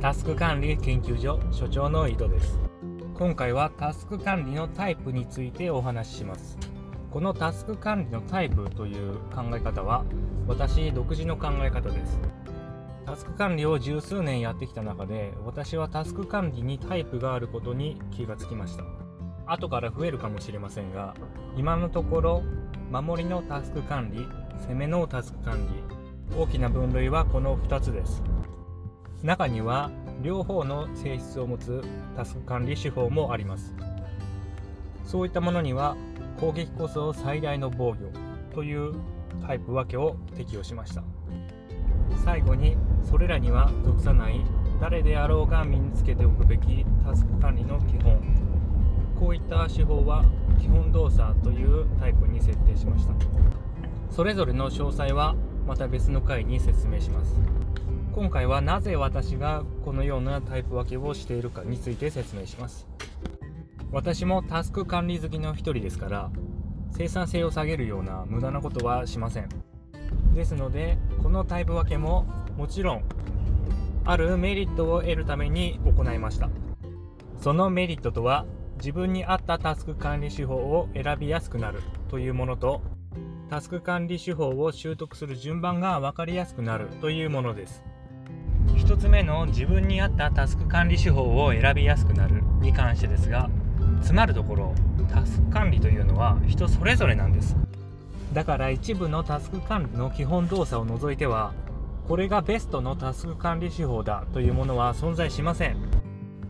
タスク管理研究所所長の井戸です。今回はタスク管理のタイプについてお話しします。このタスク管理のタイプという考え方は私独自の考え方です。タスク管理を十数年やってきた中で私はタスク管理にタイプがあることに気がつきました。後から増えるかもしれませんが今のところ守りのタスク管理攻めのタスク管理大きな分類はこの2つです。中には両方の性質を持つタスク管理手法もあります。そういったものには攻撃こそ最大の防御というタイプ分けを適用しました。最後にそれらには属さない誰であろうが身につけておくべきタスク管理の基本。こういった手法は基本動作というタイプに設定しました。それぞれの詳細はまた別の回に説明します。今回はなぜ私がこのようなタイプ分けをしているかについて説明します。私もタスク管理好きの一人ですから生産性を下げるような無駄なことはしません。ですのでこのタイプ分けももちろんあるメリットを得るために行いました。そのメリットとは自分に合ったタスク管理手法を選びやすくなるというものとタスク管理手法を習得する順番が分かりやすくなるというものです。1つ目の自分に合ったタスク管理手法を選びやすくなるに関してですがつまるところタスク管理というのは人それぞれなんです。だから一部のタスク管理の基本動作を除いてはこれがベストのタスク管理手法だというものは存在しません。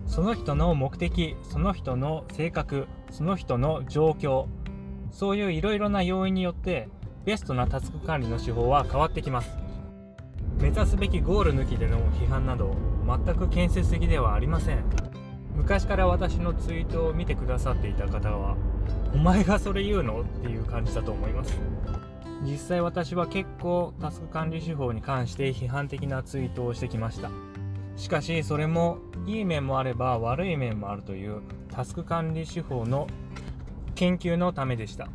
その人の目的その人の性格その人の状況そういういろいろな要因によってベストなタスク管理の手法は変わってきます。目指すべきゴール抜きでの批判など全く建設的ではありません。昔から私のツイートを見てくださっていた方はお前がそれ言うの？っていう感じだと思います。実際私は結構タスク管理手法に関して批判的なツイートをしてきました。しかしそれもいい面もあれば悪い面もあるというタスク管理手法の研究のためでした。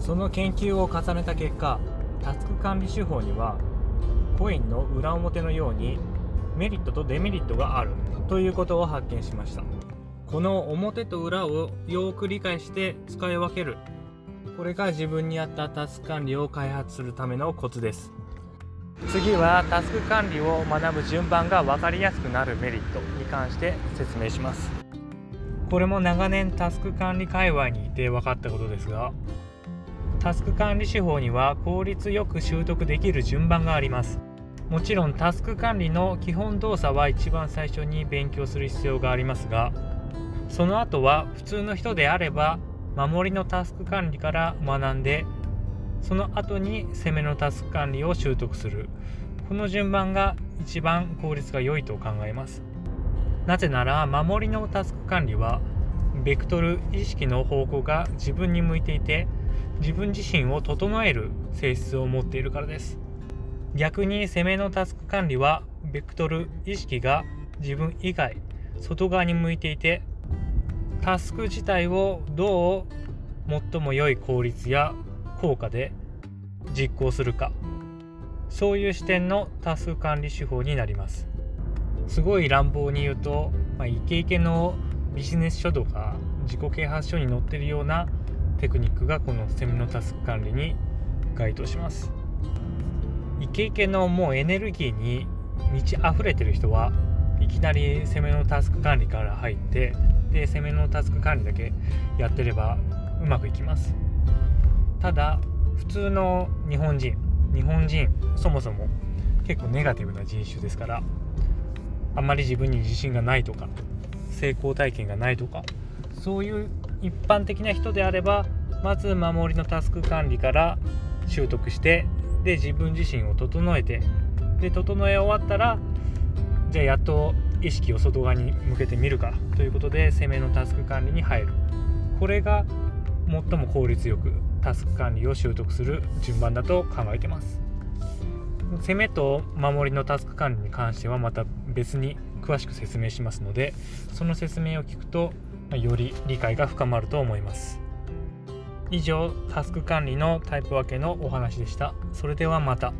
その研究を重ねた結果タスク管理手法にはコインの裏表のようにメリットとデメリットがあるということを発見しました。この表と裏をよく理解して使い分ける。これが自分に合ったタスク管理を開発するためのコツです。次はタスク管理を学ぶ順番が分かりやすくなるメリットに関して説明します。これも長年タスク管理界隈にいて分かったことですがタスク管理手法には効率よく習得できる順番があります。もちろんタスク管理の基本動作は一番最初に勉強する必要がありますがその後は普通の人であれば守りのタスク管理から学んでその後に攻めのタスク管理を習得する。この順番が一番効率が良いと考えます。なぜなら守りのタスク管理はベクトル意識の方向が自分に向いていて自分自身を整える性質を持っているからです。逆に攻めのタスク管理はベクトル意識が自分以外外側に向いていてタスク自体をどう最も良い効率や効果で実行するか。そういう視点のタスク管理手法になります。すごい乱暴に言うと、まあ、イケイケのビジネス書とか自己啓発書に載ってるようなテクニックがこのセミのタスク管理に該当します。イケイケのもうエネルギーに満ち溢れてる人はいきなり攻めのタスク管理から入ってで攻めのタスク管理だけやってればうまくいきます。ただ普通の日本人日本人そもそも結構ネガティブな人種ですからあんまり自分に自信がないとか成功体験がないとかそういう一般的な人であればまず守りのタスク管理から習得してで自分自身を整えてで整え終わったらじゃあやっと意識を外側に向けてみるかということで攻めのタスク管理に入る。これが最も効率よくタスク管理を習得する順番だと考えてます。攻めと守りのタスク管理に関してはまた別に詳しく説明しますのでその説明を聞くとより理解が深まると思います以上タスク管理のタイプ分けのお話でしたそれではまた。